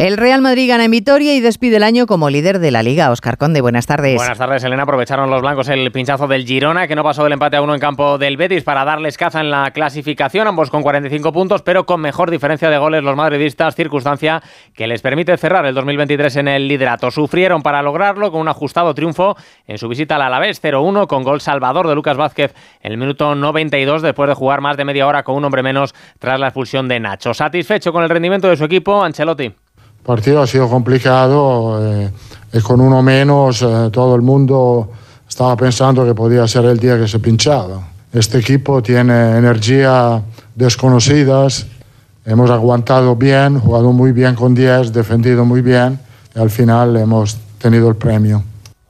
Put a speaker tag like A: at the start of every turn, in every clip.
A: El Real Madrid gana en Vitoria y despide el año como líder de la Liga. Oscar Conde, buenas tardes.
B: Buenas tardes, Elena. Aprovecharon los blancos el pinchazo del Girona, que no pasó del empate a uno en campo del Betis para darles caza en la clasificación, ambos con 45 puntos, pero con mejor diferencia de goles los madridistas, circunstancia que les permite cerrar el 2023 en el liderato. Sufrieron para lograrlo con un ajustado triunfo en su visita al Alavés 0-1 con gol salvador de Lucas Vázquez el minuto 92 después de jugar más de media hora con un hombre menos tras la expulsión de Nacho. Satisfecho con el rendimiento de su equipo, Ancelotti.
C: Partido ha sido complicado eh, y con uno menos eh, todo el mundo estaba pensando que podía ser el día que se pinchaba. Este equipo tiene energía desconocidas, hemos aguantado bien, jugado muy bien con 10, defendido muy bien y al final hemos tenido el premio.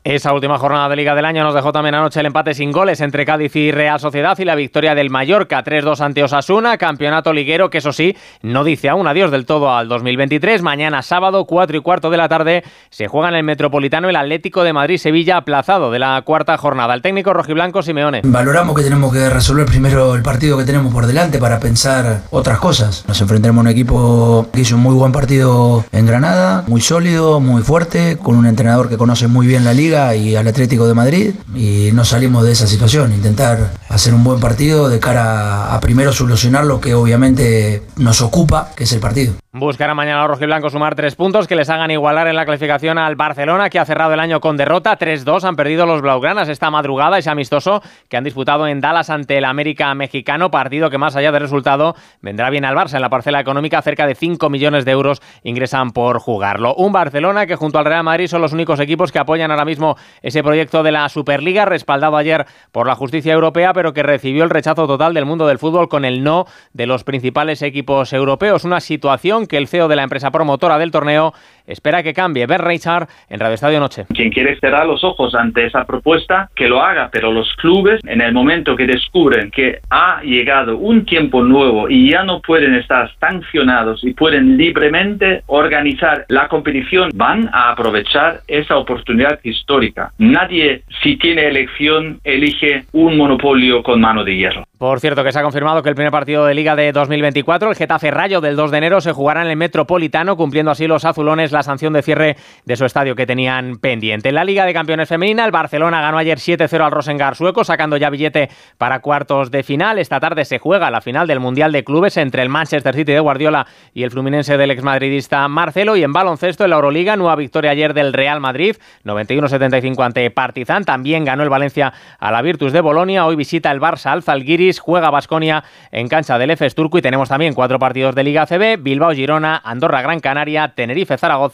B: Esa última jornada de Liga del Año nos dejó también anoche el empate sin goles entre Cádiz y Real Sociedad y la victoria del Mallorca 3-2 ante Osasuna, campeonato liguero que eso sí, no dice aún adiós del todo al 2023. Mañana sábado, 4 y cuarto de la tarde, se juega en el Metropolitano el Atlético de Madrid-Sevilla aplazado de la cuarta jornada. El técnico rojiblanco Simeone.
D: Valoramos que tenemos que resolver primero el partido que tenemos por delante para pensar otras cosas. Nos enfrentaremos a un equipo que hizo un muy buen partido en Granada, muy sólido, muy fuerte, con un entrenador que conoce muy bien la liga y al Atlético de Madrid y no salimos de esa situación, intentar hacer un buen partido de cara a primero solucionar lo que obviamente nos ocupa, que es el partido.
B: Buscará mañana los rojiblancos sumar tres puntos que les hagan igualar en la clasificación al Barcelona, que ha cerrado el año con derrota. 3-2 han perdido los Blaugranas esta madrugada, ese amistoso que han disputado en Dallas ante el América mexicano, partido que más allá del resultado vendrá bien al Barça en la parcela económica, cerca de 5 millones de euros ingresan por jugarlo. Un Barcelona que junto al Real Madrid son los únicos equipos que apoyan ahora mismo ese proyecto de la Superliga, respaldado ayer por la justicia europea, pero que recibió el rechazo total del mundo del fútbol con el no de los principales equipos europeos. Una situación que el CEO de la empresa promotora del torneo espera que cambie. Ben Richard en Radio Estadio Noche.
E: Quien quiere cerrar los ojos ante esa propuesta, que lo haga, pero los clubes, en el momento que descubren que ha llegado un tiempo nuevo y ya no pueden estar sancionados y pueden libremente organizar la competición, van a aprovechar esa oportunidad histórica. Nadie, si tiene elección, elige un monopolio con mano de hierro.
B: Por cierto, que se ha confirmado que el primer partido de Liga de 2024, el Getafe Rayo del 2 de enero, se jugará en el Metropolitano, cumpliendo así los azulones la sanción de cierre de su estadio que tenían pendiente. En la Liga de Campeones Femenina, el Barcelona ganó ayer 7-0 al Rosengar sueco, sacando ya billete para cuartos de final. Esta tarde se juega la final del Mundial de Clubes entre el Manchester City de Guardiola y el Fluminense del exmadridista Marcelo. Y en baloncesto, en la Euroliga, nueva victoria ayer del Real Madrid, 91-75 ante Partizan. También ganó el Valencia a la Virtus de Bolonia. Hoy visita el Barça al Zalgiris juega Basconia en cancha del EFES Turco y tenemos también cuatro partidos de Liga CB, Bilbao Girona, Andorra Gran Canaria, Tenerife Zaragoza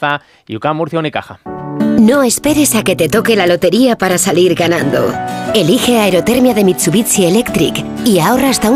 B: y UCAM Murcia.
F: No esperes a que te toque la lotería para salir ganando. Elige Aerotermia de Mitsubishi Electric y ahorra hasta un